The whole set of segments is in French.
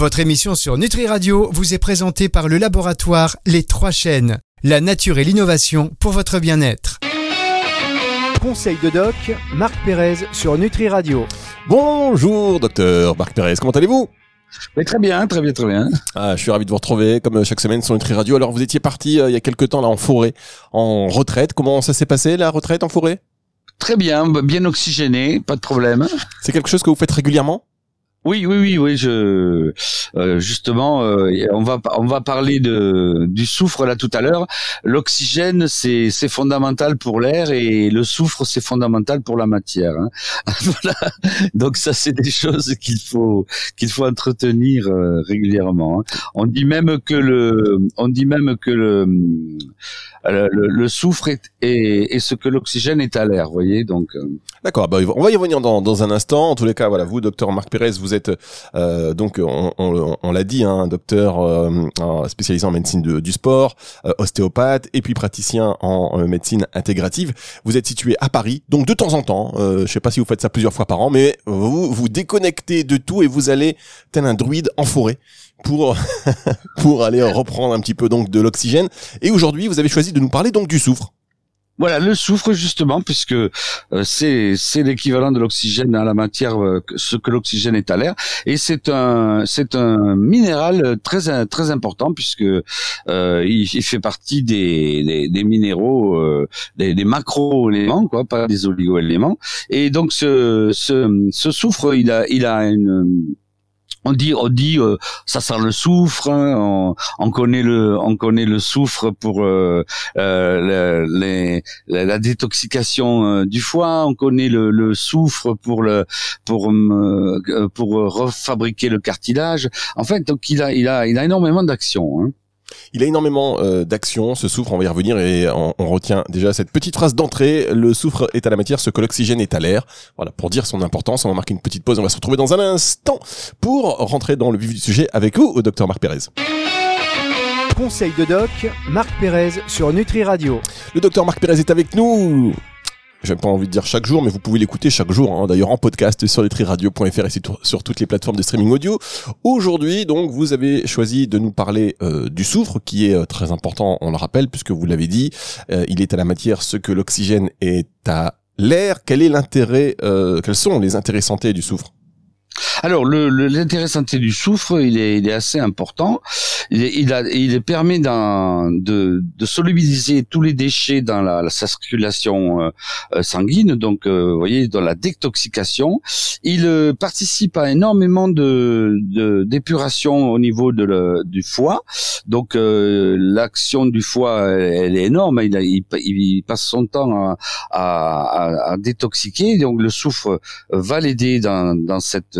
Votre émission sur Nutri Radio vous est présentée par le laboratoire Les Trois Chaînes, la nature et l'innovation pour votre bien-être. Conseil de doc, Marc Pérez sur Nutri Radio. Bonjour docteur Marc Pérez, comment allez-vous? Mais très bien, très bien, très bien. Ah, je suis ravi de vous retrouver comme chaque semaine sur Nutri Radio. Alors vous étiez parti euh, il y a quelque temps là en forêt, en retraite. Comment ça s'est passé la retraite en forêt? Très bien, bien oxygéné, pas de problème. C'est quelque chose que vous faites régulièrement? Oui, oui, oui, oui. Je euh, justement, euh, on va on va parler de du soufre là tout à l'heure. L'oxygène c'est c'est fondamental pour l'air et le soufre c'est fondamental pour la matière. Hein. voilà. Donc ça c'est des choses qu'il faut qu'il faut entretenir euh, régulièrement. Hein. On dit même que le on dit même que le le, le, soufre est, est, ce que l'oxygène est à l'air, voyez. Donc d'accord. Bah, on va y revenir dans dans un instant. En tous les cas, voilà, vous, docteur Marc Pérez, vous vous êtes euh, donc on, on, on l'a dit, hein, un docteur euh, spécialisé en médecine de, du sport, euh, ostéopathe et puis praticien en médecine intégrative. Vous êtes situé à Paris, donc de temps en temps, je sais pas si vous faites ça plusieurs fois par an, mais vous vous déconnectez de tout et vous allez tel un druide en forêt pour pour aller reprendre un petit peu donc de l'oxygène. Et aujourd'hui, vous avez choisi de nous parler donc du soufre. Voilà, le soufre justement, puisque euh, c'est c'est l'équivalent de l'oxygène à la matière, euh, ce que l'oxygène est à l'air, et c'est un c'est un minéral très très important puisque euh, il, fait partie des des, minéraux, des, des macro-éléments quoi, pas des oligo-éléments, et donc ce ce ce soufre, il a il a une on dit, on dit, euh, ça sent le soufre. Hein, on, connaît le, on connaît le soufre pour euh, euh la, détoxication euh, du foie. On connaît le, le soufre pour le, pour pour refabriquer le cartilage. En fait, donc il a, il a, il a énormément d'actions. Hein. Il a énormément euh, d'actions, ce soufre, on va y revenir et on, retient déjà cette petite phrase d'entrée, le soufre est à la matière ce que l'oxygène est à l'air. Voilà, pour dire son importance, on va marquer une petite pause, on va se retrouver dans un instant pour rentrer dans le vif du sujet avec vous, au docteur Marc Pérez. Conseil de doc, Marc Pérez sur Nutri Radio. Le docteur Marc Pérez est avec nous j'ai pas envie de dire chaque jour, mais vous pouvez l'écouter chaque jour, hein, d'ailleurs en podcast sur letriradio.fr et sur toutes les plateformes de streaming audio. Aujourd'hui, donc, vous avez choisi de nous parler euh, du soufre, qui est euh, très important, on le rappelle, puisque vous l'avez dit, euh, il est à la matière ce que l'oxygène est à l'air. Quel est l'intérêt, quels sont les intérêts santé du soufre? Alors, l'intérêt santé du soufre, il est, il est assez important. Il, il, a, il permet de, de solubiliser tous les déchets dans la, la circulation euh, euh, sanguine, donc euh, vous voyez, dans la détoxication. Il participe à énormément de d'épuration au niveau de le, du foie. Donc, l'action du foie, elle, est énorme. Il, il, il, passe son temps à, à, à, détoxiquer. Donc, le soufre va l'aider dans, dans cette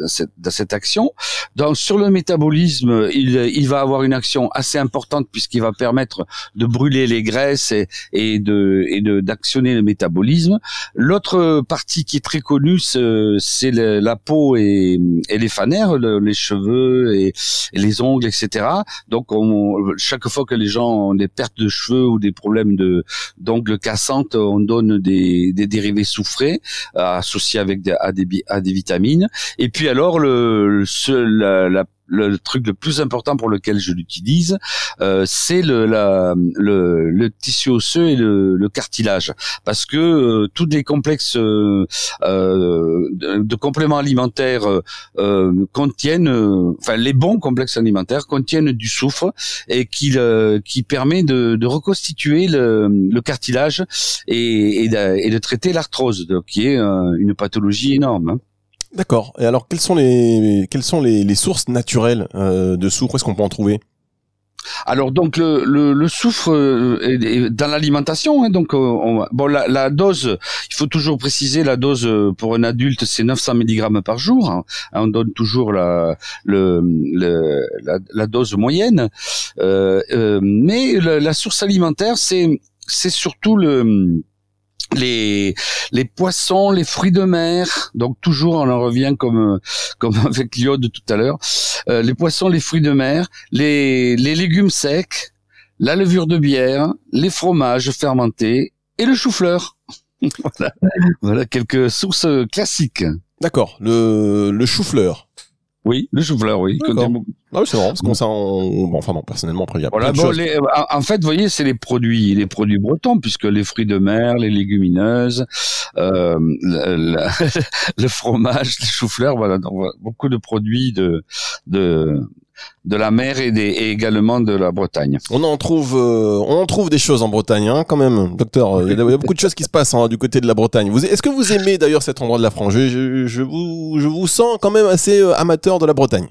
dans cette, dans cette action. Donc sur le métabolisme, il, il va avoir une action assez importante puisqu'il va permettre de brûler les graisses et, et de et de d'actionner le métabolisme. L'autre partie qui est très connue, c'est la peau et, et les fanères, les cheveux et, les ongles, etc. Donc on, chaque fois que les gens ont des pertes de cheveux ou des problèmes de d'ongles cassantes, on donne des, des dérivés soufrés euh, associés avec des, à, des, à des vitamines. Et puis alors le, le le truc le plus important pour lequel je l'utilise, euh, c'est le, le, le, tissu osseux et le, le cartilage, parce que euh, tous les complexes euh, euh de, de, compléments alimentaires euh, contiennent, enfin les bons complexes alimentaires contiennent du soufre et qui, qui permet de, de reconstituer le, le cartilage et, et, de, et, de, traiter l'arthrose, qui est une pathologie énorme. Hein. D'accord. Et alors, quelles sont les sources naturelles euh, de soufre? Est-ce qu'on peut en trouver? Alors donc le, soufre euh, dans l'alimentation, hein, donc euh, on, bon la, dose, il faut toujours préciser la dose pour un adulte c'est 900 mg par jour. Hein. on donne toujours la, dose moyenne, mais la, source alimentaire c'est surtout le les les poissons, les fruits de mer. Donc toujours on en revient comme comme avec l'iode tout à l'heure. Euh, les poissons, les fruits de mer, les les légumes secs, la levure de bière, les fromages fermentés et le chou-fleur. voilà. voilà quelques sources classiques. D'accord. Le le chou-fleur. Oui, le chou-fleur, oui. Ah oui, c'est marrant parce qu'on ça, on... bon, enfin bon, personnellement, il y a Voilà, bon, les- en fait, vous voyez, c'est les produits, les produits bretons, puisque les fruits de mer, les légumineuses, euh, le, le- le fromage, les choux-fleurs, voilà, donc, beaucoup de produits de de de la mer et, des, et également de la Bretagne. On en trouve, euh, on en trouve des choses en Bretagne, hein, quand même, docteur. Il y, a, y a beaucoup de choses qui se passent hein, du côté de la Bretagne. Est-ce que vous aimez d'ailleurs cet endroit de la France? Je, je, je vous, je vous sens quand même assez euh, amateur de la Bretagne.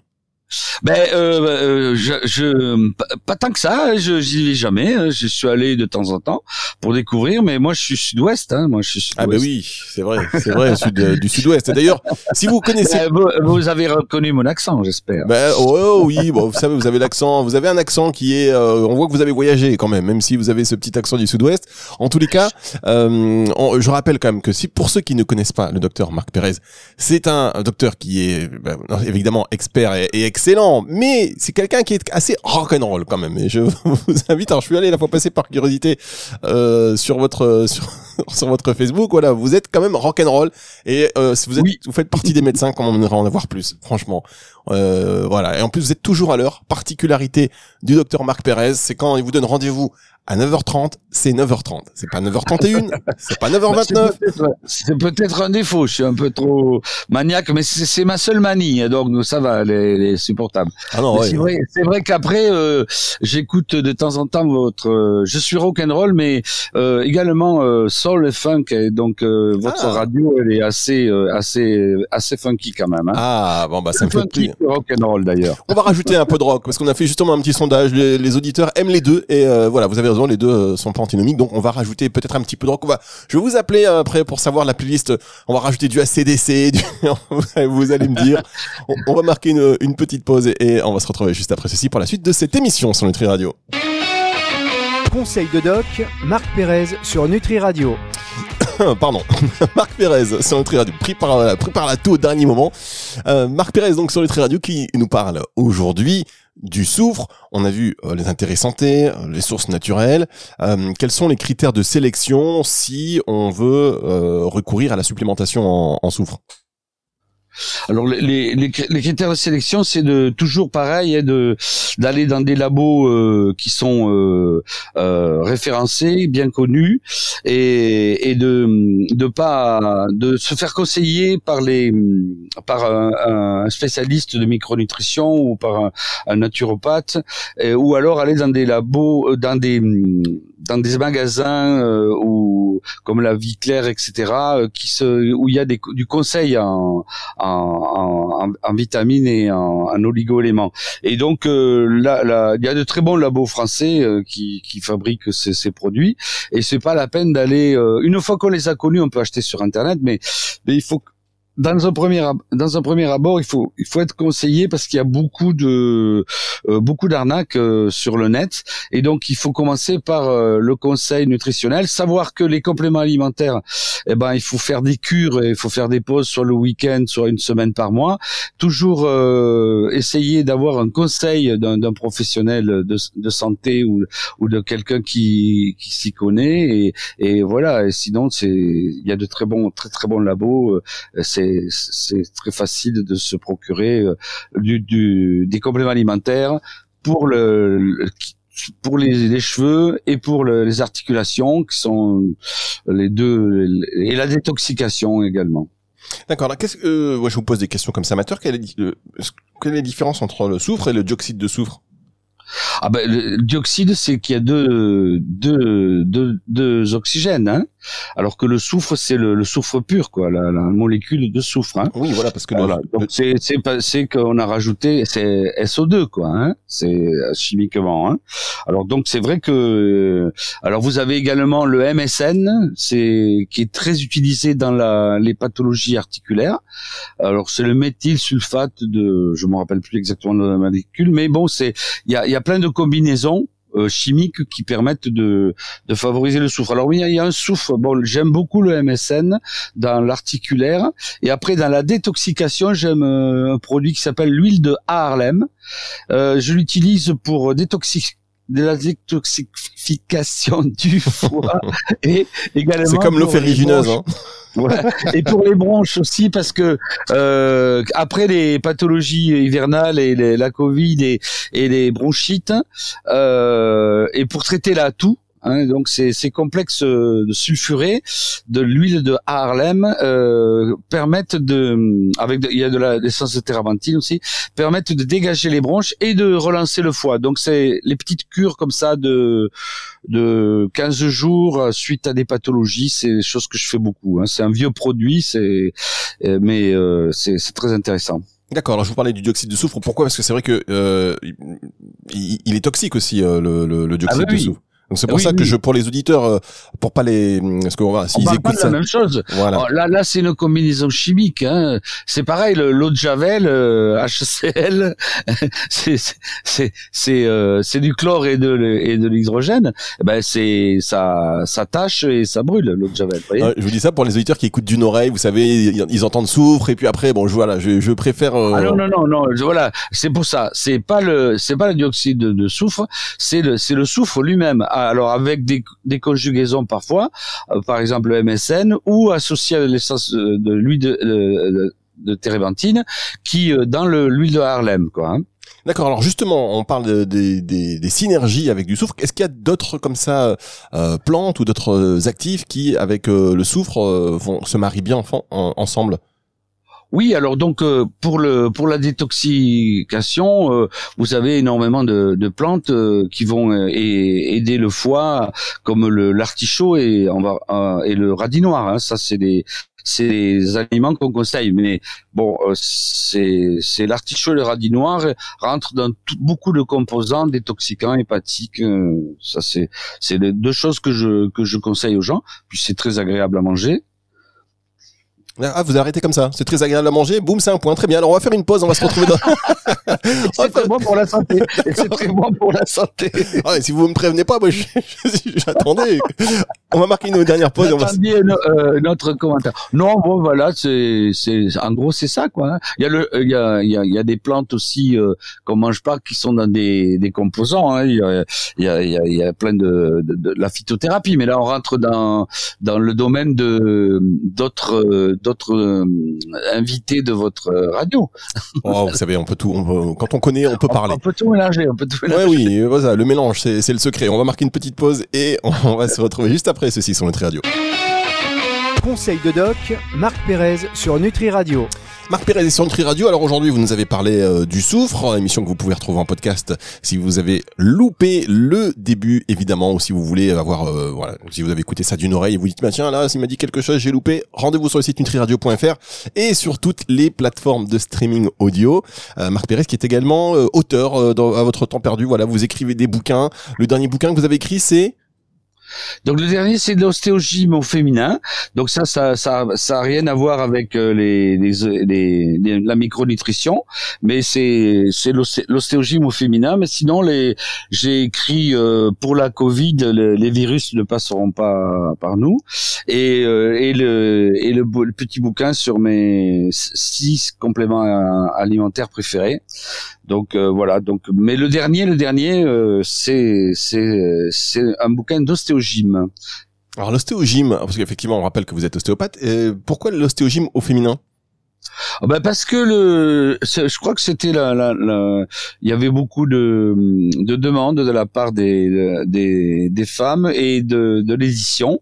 Ben, euh, euh, je, je pas, tant que ça, hein, je j'y vais jamais. hein, Je suis allé de temps en temps pour découvrir, mais moi je suis sud-ouest. Hein, moi je suis sud-ouest. Ah ben oui, c'est vrai, c'est vrai, sud, euh, du sud-ouest. D'ailleurs, si vous connaissez Ben, vous, vous avez reconnu mon accent, j'espère. Ben oh, oh, oui, bon, vous savez, vous avez l'accent, vous avez un accent qui est, euh, on voit que vous avez voyagé quand même, même si vous avez ce petit accent du Sud-Ouest. En tous les cas, euh, on- je rappelle quand même que si pour ceux qui ne connaissent pas le docteur Marc Pérez, c'est un docteur qui est ben, évidemment expert et, et excellent, mais c'est quelqu'un qui est assez rock'n'roll quand même. Et je vous invite, alors je suis allé la fois passée par curiosité euh, sur votre sur, sur votre Facebook, voilà, vous êtes quand même rock'n'roll et euh, si vous êtes, Oui. vous faites partie des médecins, comme on aimerait en avoir plus, franchement. Euh, voilà. Et en plus, vous êtes toujours à l'heure. Particularité du docteur Marc Pérez, c'est quand il vous donne rendez-vous à 9h30, c'est 9h30. C'est pas 9h31, c'est pas Bah, 9h29. c'est peut-être- C'est peut-être un défaut. Je suis un peu trop maniaque, mais c'est ma seule manie, hein, donc ça va, elle est, elle est supportable. Ah ouais. C'est vrai, qu'après, euh, j'écoute de temps en temps votre. euh, je suis rock'n'roll, mais euh, également soul et funk. Et donc votre Ah. radio, elle est assez, assez, assez funky quand même. Hein. Ah, bon, bah, ça me fait funky plaisir. rock'n'roll d'ailleurs. On va rajouter un peu de rock parce qu'on a fait justement un petit sondage. Les, les auditeurs aiment les deux et voilà, vous avez raison, les deux euh, sont pas antinomiques. Donc on va rajouter peut-être un petit peu de rock. On va, je vais vous appeler euh, après pour savoir la playlist. On va rajouter du ACDC. Du, vous allez me dire. On, on va marquer une, une petite pause et, et on va se retrouver juste après ceci pour la suite de cette émission sur Nutri Radio. Conseil de doc, Marc Pérez sur Nutri Radio. Pardon, Marc Pérez sur Nutri Radio, pris par, euh, pris par la toux au dernier moment. Euh, Marc Pérez donc sur Nutri Radio qui nous parle aujourd'hui du soufre. On a vu euh, les intérêts santé, euh, les sources naturelles. Euh, quels sont les critères de sélection si on veut recourir à la supplémentation en, en soufre? Alors les, les, les cri- les critères de sélection, c'est de toujours pareil, hein, de d'aller dans des labos euh, qui sont euh, euh, référencés, bien connus, et, et de de pas de se faire conseiller par les par un, spécialiste de micronutrition ou par un, un naturopathe, ou alors aller dans des labos, dans des dans des magasins euh, ou comme la Vie Claire, etc., euh, qui se où il y a des, du conseil en en, en, vitamines et en, en oligo-éléments. Et donc euh, là, là, il y a de très bons labos français euh, qui, qui fabriquent ces, ces produits. Et c'est pas la peine d'aller. euh, une fois qu'on les a connus, on peut acheter sur internet, mais, mais il faut dans un premier dans un premier abord, il faut il faut être conseillé parce qu'il y a beaucoup de euh, beaucoup d'arnaques euh, sur le net. Et donc il faut commencer par euh, le conseil nutritionnel, savoir que les compléments alimentaires eh ben il faut faire des cures et il faut faire des pauses soit le week-end, soit une semaine par mois. Toujours euh, essayer d'avoir un conseil d'un professionnel de, de santé ou, ou de quelqu'un qui, qui s'y connaît et, et voilà. Et sinon c'est il y a de très bons très très bons labos. euh, C'est c'est très facile de se procurer euh, du, du des compléments alimentaires pour le, le- pour les, les cheveux et pour le- les articulations qui sont les deux et la détoxication également. D'accord. alors, Qu'est-ce que euh, ouais, je vous pose des questions comme ça amateur Quelle est, euh, quelle est la différence entre le soufre et le dioxyde de soufre? Ah ben le dioxyde c'est qu'il y a deux deux deux, deux oxygènes hein alors que le soufre c'est le, le soufre pur quoi la, la molécule de soufre hein. Oui, voilà, parce que Voilà. le, Donc c'est c'est c'est qu'on a rajouté c'est SO2 quoi hein c'est euh, chimiquement hein. Alors donc c'est vrai que euh, alors vous avez également le MSN c'est qui est très utilisé dans la les pathologies articulaires. Alors c'est le méthylsulfate de je me rappelle plus exactement de la molécule mais bon c'est il y a il y a plein de combinaisons euh, chimiques qui permettent de, de favoriser le soufre. Alors oui, il y a- un soufre. Bon, j'aime beaucoup le MSN dans l'articulaire. Et après, dans la détoxication, j'aime euh, un produit qui s'appelle l'huile de Harlem. Euh, je l'utilise pour détoxi- de la détoxification du foie et également. C'est comme l'eau ferrigineuse. Hein. Et pour les bronches aussi, parce que euh, après les pathologies hivernales et la Covid et, et les bronchites, euh, et pour traiter la toux, Hein, donc ces, ces complexes euh, sulfurés de l'huile de Harlem euh, permettent de, avec il y a de l'essence de térébenthine aussi, permettent de dégager les bronches et de relancer le foie. Donc c'est les petites cures comme ça de de 15 jours suite à des pathologies, c'est des choses que je fais beaucoup. Hein. C'est un vieux produit, c'est euh, mais euh, c'est très intéressant. D'accord. Alors je vous parlais du dioxyde de soufre. Pourquoi? Parce que c'est vrai que euh, il, est toxique aussi le, le, le, dioxyde ah de soufre. Donc c'est pour ça que je, pour les auditeurs, euh, pour pas les, parce qu'on va, s'ils écoutent pas de la même chose. Voilà. Oh, là, là, c'est une combinaison chimique. Hein. C'est pareil, l'eau de javel, euh, HCl, c'est c'est c'est euh, du chlore et de et de l'hydrogène. Eh ben c'est ça ça tâche et ça brûle l'eau de javel. je vous dis ça pour les auditeurs qui écoutent d'une oreille. Vous savez, ils, entendent soufre et puis après, bon, je voilà, je, je préfère. Euh, ah non non non non, voilà, c'est pour ça. C'est pas le c'est pas le dioxyde de soufre, c'est le c'est le soufre lui-même alors avec des, conjugaisons parfois, euh, par exemple le MSN, ou associé à l'essence de, l'huile de, de, térébenthine, qui euh, dans l'huile de Harlem, quoi. Hein. D'accord. Alors justement, on parle des, synergies avec du soufre. Est-ce qu'il y a d'autres comme ça euh, plantes ou d'autres actifs qui, avec le soufre, vont se marient bien ensemble? Oui, alors donc euh, pour le pour la détoxication, euh, vous avez énormément de, de plantes euh, qui vont aider le foie, comme le l'artichaut et on va et le radis noir. Hein, ça c'est des c'est des aliments qu'on conseille. Mais bon, c'est c'est l'artichaut et le radis noir rentrent dans beaucoup de composants détoxicants, hépatiques. ça c'est c'est deux choses que je que je conseille aux gens. Puis c'est très agréable à manger. Ah, vous arrêtez comme ça. C'est très agréable à manger. Boum, c'est un point. Très bien. Alors, on va faire une pause. On va se retrouver dans. c'est très bon pour la santé. C'est très bon pour la santé. Ah, si vous me prévenez pas, moi, j'attendais. on va marquer une dernière pause. On va... Euh, notre commentaire. Non, bon, voilà, c'est, c'est, en gros, c'est ça, quoi. Hein. Il y a le, il y a, il y a, il y a des plantes aussi euh, qu'on mange pas qui sont dans des, des composants. Hein. Il, y a, il y a, il y a, plein de, de, de, la phytothérapie, mais là, on rentre dans dans le domaine de d'autres d'autres euh, invités de votre radio. Oh, vous savez, on peut tout. quand on connaît, on peut parler. On peut tout mélanger. On peut tout mélanger. Ouais, oui, voilà, le mélange, c'est le secret. On va marquer une petite pause et on va se retrouver juste après ceci sur Nutri Radio. Conseil de doc, Marc Pérez sur Nutri Radio. Marc Pérez sur Nutri Radio. Alors aujourd'hui, vous nous avez parlé euh, du soufre, émission que vous pouvez retrouver en podcast si vous avez loupé le début, évidemment, ou si vous voulez avoir, euh, voilà, si vous avez écouté ça d'une oreille et vous dites, bah tiens, là, s'il m'a dit quelque chose, j'ai loupé, rendez-vous sur le site nutriradio.fr et sur toutes les plateformes de streaming audio. Euh, Marc Pérez qui est également auteur à votre temps perdu. Voilà, vous écrivez des bouquins. Le dernier bouquin que vous avez écrit, c'est donc le dernier c'est de l'ostéogyme au féminin. Donc ça ça ça ça a rien à voir avec euh, les, les, les, la micronutrition, mais c'est c'est l'ostéogyme au féminin. Mais sinon les j'ai écrit euh, pour la Covid les virus ne passeront pas par nous et euh, et le et le, petit bouquin sur mes six compléments alimentaires préférés. Donc voilà. Donc mais le dernier le dernier c'est c'est c'est un bouquin alors l'ostéogyme, parce qu'effectivement on rappelle que vous êtes ostéopathe, pourquoi l'ostéogyme au féminin? Ah ben parce que le, je crois que c'était la, la, il y avait beaucoup de, de demandes de la part des, des, des femmes et de, de l'édition.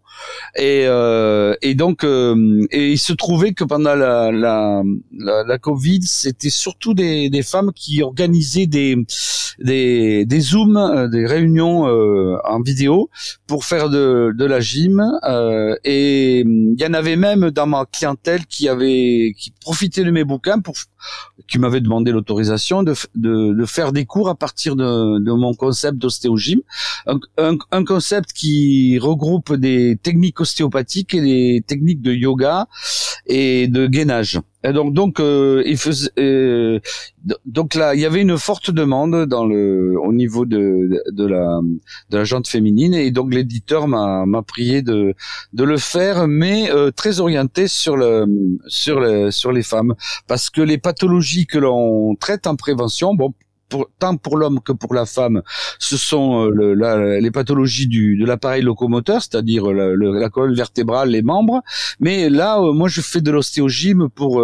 Et, euh, et donc euh, et il se trouvait que pendant la, la, la, la Covid c'était surtout des, des femmes qui organisaient des des, des zooms, euh, des réunions euh, en vidéo pour faire de, de la gym et il y en avait même dans ma clientèle qui avait qui profité de mes bouquins pour qui m'avait demandé l'autorisation de, de, faire des cours à partir de, mon concept d'ostéogym, un, un, un, concept qui regroupe des techniques ostéopathiques et des techniques de yoga et de gainage. Donc, donc, euh, il faisait, euh, donc là, il y avait une forte demande dans le, au niveau de, de la, de la jante féminine, et donc l'éditeur m'a, m'a prié de, de le faire, mais euh, très orienté sur le, sur le, sur les femmes, parce que les pathologies que l'on traite en prévention, bon, pour, tant pour l'homme que pour la femme, ce sont le, les pathologies du, de l'appareil locomoteur, c'est-à-dire la colonne vertébrale, les membres. Mais là, moi, je fais de l'ostéogyme pour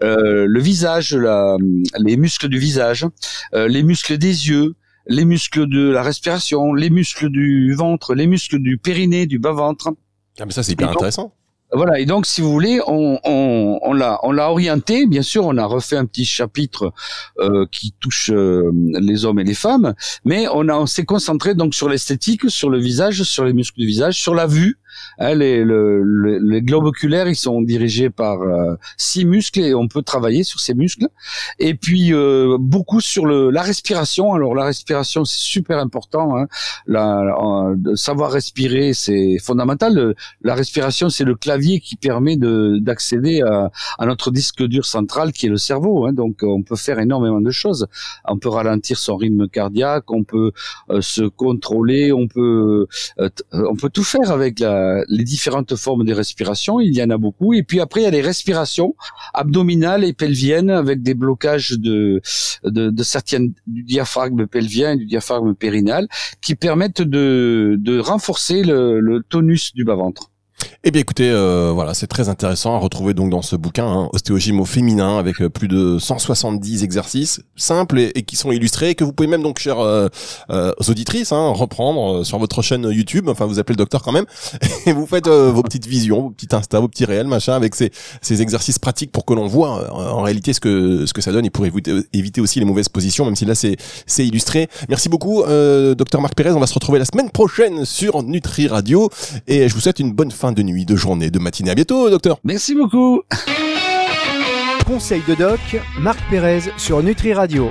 le visage, la, les muscles du visage, les muscles des yeux, les muscles de la respiration, les muscles du ventre, les muscles du périnée, du bas-ventre. Ah mais ça c'est hyper intéressant. Voilà, et donc si vous voulez, on, l'a on l'a orienté. Bien sûr, on a refait un petit chapitre euh, qui touche euh, les hommes et les femmes, mais on a on s'est concentré donc sur l'esthétique, sur le visage, sur les muscles du visage, sur la vue, Hein, les, les, globes oculaires, ils sont dirigés par euh, six muscles et on peut travailler sur ces muscles. Et puis euh, beaucoup sur le, la respiration. Alors la respiration, c'est super important. Hein. La, savoir respirer, c'est fondamental. la respiration, c'est le clavier qui permet d'accéder à, à, notre disque dur central qui est le cerveau. Hein. Donc on peut faire énormément de choses. On peut ralentir son rythme cardiaque, on peut euh, se contrôler, on peut on peut tout faire avec la les différentes formes de respiration, il y en a beaucoup. Et puis après, il y a les respirations abdominales et pelviennes avec des blocages de, de, certaines du diaphragme pelvien et du diaphragme périnal qui permettent de, de renforcer le tonus du bas-ventre. Eh bien écoutez, euh, voilà, c'est très intéressant à retrouver donc dans ce bouquin, hein, Ostéogym au féminin, avec euh, plus de 170 exercices simples et, qui sont illustrés, que vous pouvez même donc, chères euh, euh auditrices, hein, reprendre sur votre chaîne YouTube, enfin vous appelez le docteur quand même, et vous faites vos petites visions, vos petits Insta, vos petits réels, machin, avec ces, ces exercices pratiques pour que l'on voit en réalité ce que, ce que ça donne. Et pour éviter, aussi les mauvaises positions, même si là c'est, c'est illustré. Merci beaucoup, docteur Marc Pérez, on va se retrouver la semaine prochaine sur Nutri Radio, et je vous souhaite une bonne fin de nuit, de journée, de matinée. À bientôt, docteur. Merci beaucoup. Conseil de doc, Marc Pérez sur Nutri Radio.